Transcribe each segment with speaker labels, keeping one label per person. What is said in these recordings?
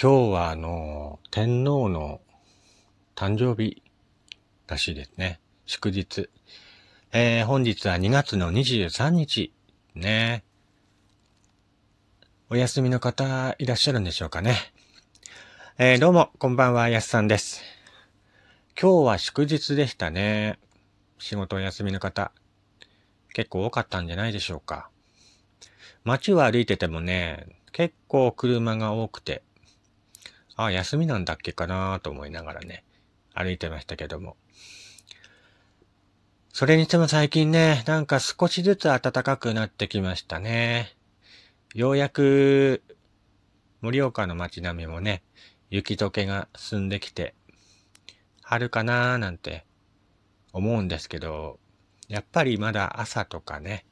Speaker 1: 今日はあの、天皇の誕生日らしいですね。祝日。えー、本日は2月の23日。ね。お休みの方いらっしゃるんでしょうかね。えー、どうも、こんばんは、やすさんです。今日は祝日でしたね。仕事お休みの方、結構多かったんじゃないでしょうか。街を歩いててもね、結構車が多くて、あ、休みなんだっけかなと思いながらね、歩いてましたけども。それにしても最近ね、なんか少しずつ暖かくなってきましたね。ようやく、盛岡の街並みもね、雪解けが進んできて、春かなーなんて思うんですけど、やっぱりまだ朝とかね、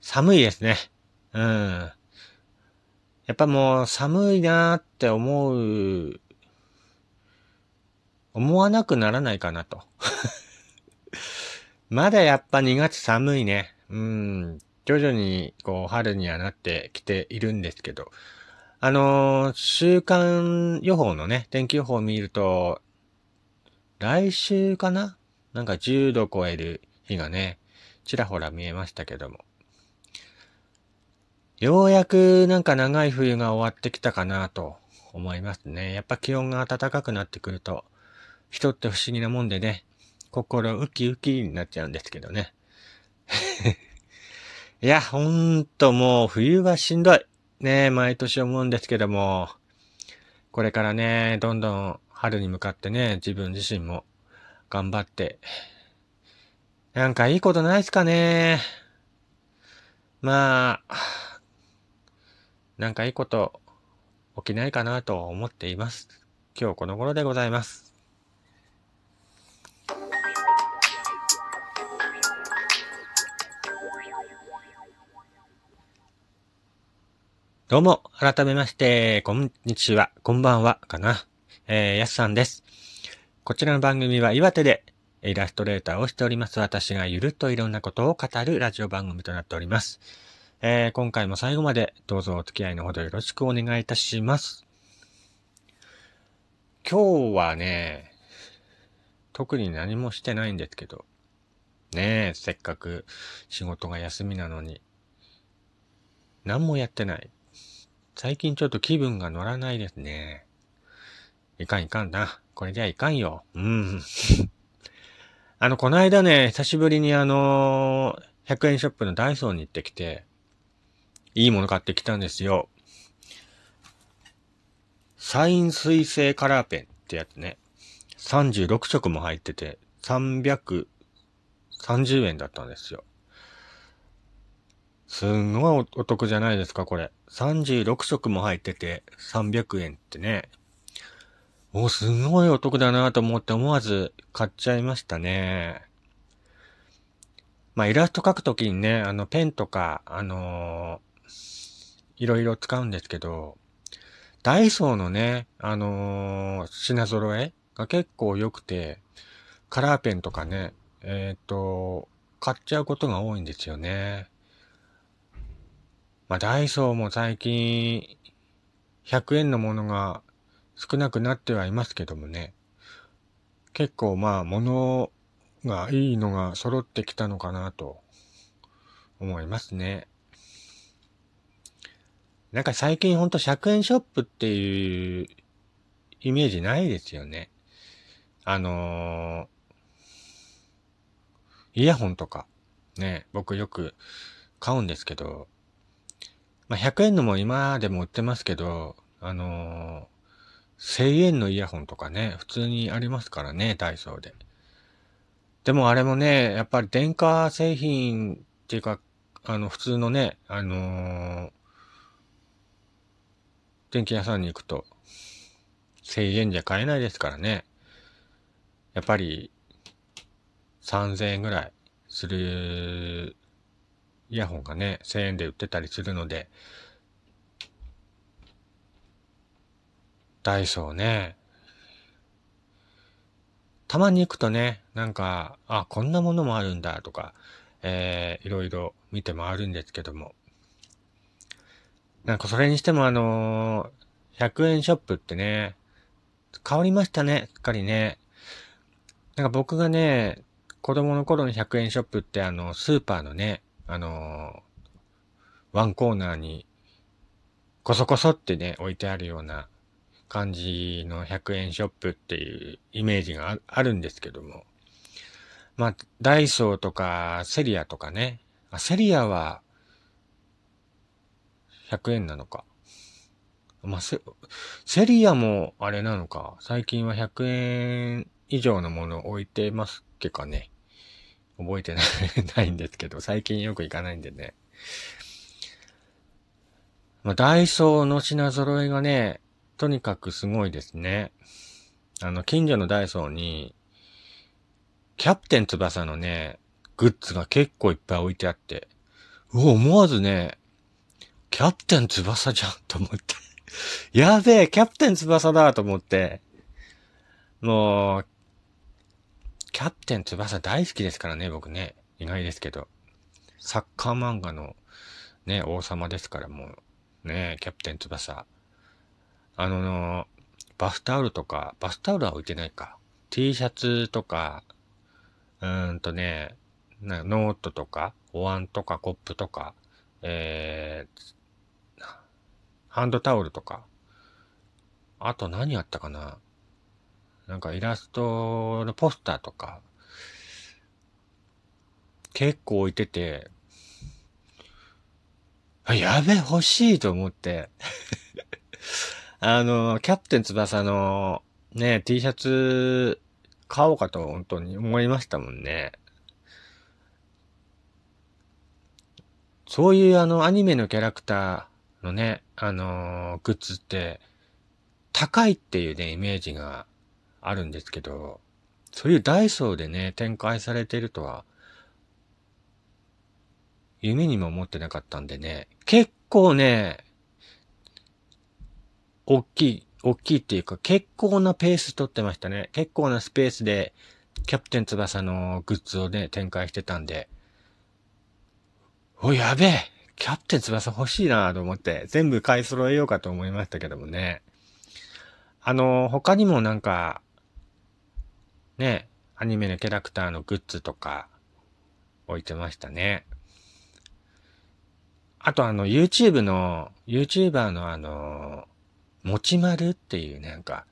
Speaker 1: 寒いですね。うん。やっぱもう寒いなーって思う、思わなくならないかなと。まだやっぱ2月寒いね。うん。徐々にこう春にはなってきているんですけど。あのー、週間予報のね、天気予報を見ると、来週かな？なんか10度超える日がね、ちらほら見えましたけども。ようやくなんか長い冬が終わってきたかなと思いますね。やっぱ気温が暖かくなってくると、人って不思議なもんでね、心ウキウキになっちゃうんですけどね。いや、ほんともう冬はしんどい。ね毎年思うんですけども、これからね、どんどん春に向かってね、自分自身も頑張って、なんかいいことないっすかね。まあ、なんかいいこと起きないかなと思っています。今日この頃でございます。どうも、改めまして、こんにちは、こんばんは、かな。えー、やすさんです。こちらの番組は岩手でイラストレーターをしております私がゆるっといろんなことを語るラジオ番組となっております。えー、今回も最後までどうぞお付き合いのほどよろしくお願いいたします。今日はね、特に何もしてないんですけど、ねえ、せっかく仕事が休みなのに、何もやってない。最近ちょっと気分が乗らないですね。いかんいかんな。これじゃいかんよ。うん。あの、この間ね、久しぶりにあの100円ショップのダイソーに行ってきて、いいもの買ってきたんですよ。サイン水性カラーペンってやつね。36色も入ってて、330円だったんですよ。すんごいお得じゃないですか、これ。36色も入ってて、300円ってね。お、すんごいお得だなと思って思わず買っちゃいましたね。まあ、イラスト描くときにね、あの、ペンとか、あのいろいろ使うんですけど、ダイソーのね、あのー、品揃えが結構良くて、カラーペンとかね、えっ、ー、と、買っちゃうことが多いんですよね。まあ、ダイソーも最近、100円のものが少なくなってはいますけどもね。結構まあ、物がいいのが揃ってきたのかなと思いますね。なんか最近ほんと100円ショップっていうイメージないですよね。あのー、イヤホンとか、ね、僕よく買うんですけど、まあ、100円のも今でも売ってますけど、あのー、1000円のイヤホンとかね、普通にありますからね、ダイソーで。でもあれもね、やっぱり電化製品っていうか、あの、普通のね、あのー、電気屋さんに行くと、1000円じゃ買えないですからね。やっぱり、3000円ぐらいするイヤホンがね、1000円で売ってたりするので、ダイソーね、たまに行くとね、なんか、あ、こんなものもあるんだとか、えー、いろいろ見て回るんですけども、なんかそれにしてもあのー、100円ショップってね、変わりましたね、すっかりね。なんか僕がね、子供の頃の100円ショップってあの、スーパーのね、あのワンコーナーに、こそこそってね、置いてあるような感じの100円ショップっていうイメージがあるんですけども。まあ、ダイソーとか、セリアとかね。あ、セリアは、100円なのか。まあ、セ、セリアもあれなのか。最近は100円以上のものを置いてますっけかね。覚えてないないんですけど、最近よく行かないんでね。まあ、ダイソーの品揃えがね、とにかくすごいですね。あの、近所のダイソーに、キャプテン翼のね、グッズが結構いっぱい置いてあって、うお、思わずね、キャプテン翼じゃんと思って やべえ、キャプテン翼だと思って。もう、キャプテン翼大好きですからね、僕ね。意外ですけど。サッカー漫画のね、王様ですからもう、ね、キャプテン翼。あの、バスタオルとか、バスタオルは置いてないか。T シャツとか、うーんとね、ノートとか、お椀とかコップとか、えー、ハンドタオルとか、あと何あったかな。なんかイラストのポスターとか、結構置いてて、あ、やべ、欲しいと思って。あの、キャプテン翼のね、T シャツ買おうかと本当に思いましたもんね。そういうあのアニメのキャラクターのね、あのー、グッズって高いっていうね、イメージがあるんですけど、そういうダイソーでね、展開されてるとは、夢にも思ってなかったんでね、結構ね、大きい大きいっていうか、結構なペース取ってましたね。結構なスペースで、キャプテン翼のグッズをね、展開してたんで、お、やべえキャプテン翼欲しいなと思って、全部買い揃えようかと思いましたけどもね。あの、他にもなんか、ね、アニメのキャラクターのグッズとか、置いてましたね。あとあの、YouTube の、YouTuber のあの、もちまるっていうなんか、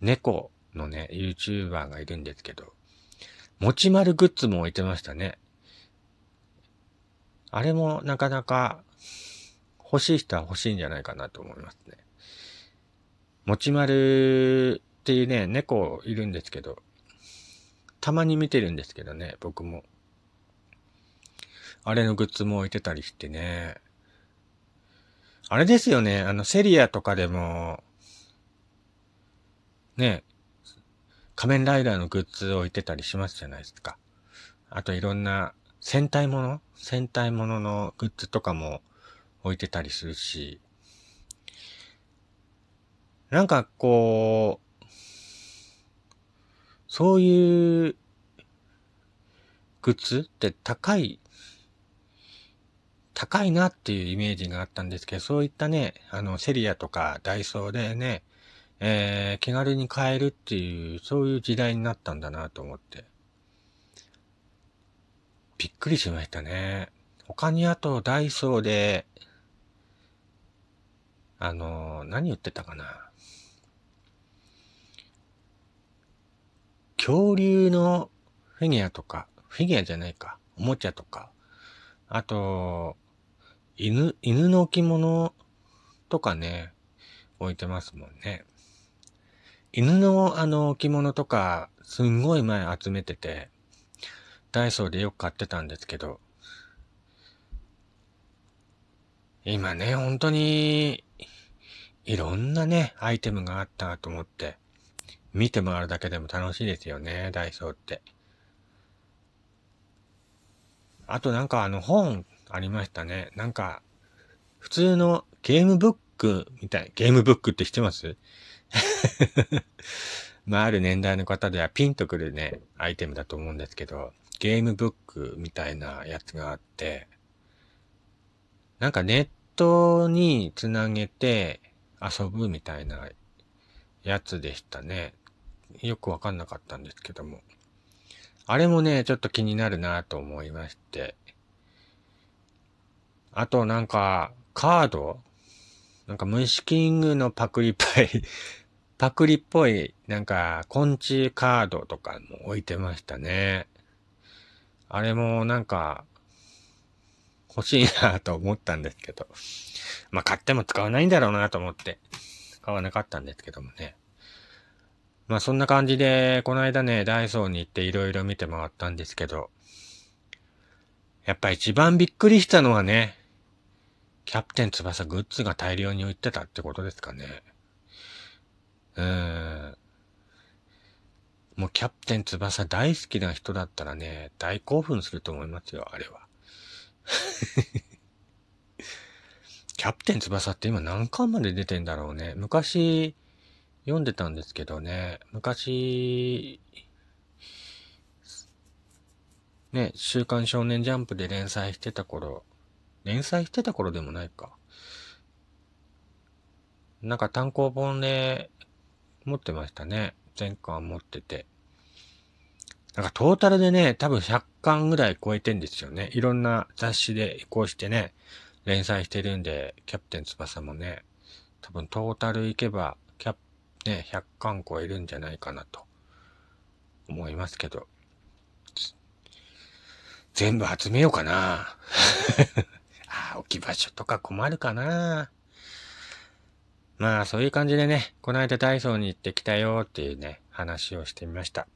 Speaker 1: 猫のね、YouTuber がいるんですけど、もちまるグッズも置いてましたね。あれもなかなか欲しい人は欲しいんじゃないかなと思いますね。もちまるっていうね、猫いるんですけど、たまに見てるんですけどね、僕も。あれのグッズも置いてたりしてね。あれですよね、あの、セリアとかでも、ね、仮面ライダーのグッズ置いてたりしますじゃないですか。あといろんな戦隊もの？戦隊もののグッズとかも置いてたりするし、なんかこう、そういうグッズって高い高いなっていうイメージがあったんですけど、そういったね、あの、セリアとかダイソーでね、えー、気軽に買えるっていう、そういう時代になったんだなと思って。びっくりしましたね。他にあと、ダイソーで、あの、何言ってたかな。恐竜のフィギュアとか、フィギュアじゃないか、おもちゃとか、あと、犬、犬の置物とかね、置いてますもんね。犬のあの置物とか、すんごい前集めてて、ダイソーでよく買ってたんですけど、今ね、本当に、いろんなね、アイテムがあったと思って、見て回るだけでも楽しいですよね、ダイソーって。あとなんかあの本ありましたね。なんか、普通のゲームブックみたい。ゲームブックって知ってます？まあ、ある年代の方ではピンとくるね、アイテムだと思うんですけど、ゲームブックみたいなやつがあって、なんかネットにつなげて、遊ぶみたいなやつでしたね。よくわかんなかったんですけども。あれもね、ちょっと気になるなと思いまして。あとなんか、カード？なんか虫キングのパクリっぽい パクリっぽい、なんか、昆虫カードとかも置いてましたね。あれもなんか、欲しいなと思ったんですけど。まあ、買っても使わないんだろうなと思って、買わなかったんですけどもね。まあ、そんな感じで、この間ね、ダイソーに行っていろいろ見て回ったんですけど、やっぱ一番びっくりしたのはね、キャプテン翼グッズが大量に売ってたってことですかね。うーん。もうキャプテン翼大好きな人だったらね、大興奮すると思いますよ、あれは。キャプテン翼って今何巻まで出てんだろうね。昔、読んでたんですけどね、昔、ね、週刊少年ジャンプで連載してた頃、連載してた頃でもないか。なんか単行本で持ってましたね。全巻持ってて。なんかトータルでね、多分100巻ぐらい超えてんですよね。いろんな雑誌で移行してね、連載してるんで、キャプテン翼もね、多分トータルいけば、キャプ、ね、100巻超えるんじゃないかなと思いますけど。全部集めようかな。あ、置き場所とか困るかな。まあ、そういう感じでね、この間ダイソーに行ってきたよっていうね、話をしてみました。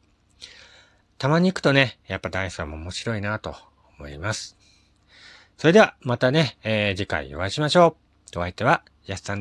Speaker 1: たまに行くとね、やっぱダイソーも面白いなと思います。それでは、またね、えー、次回お会いしましょう。お相手は、やすさん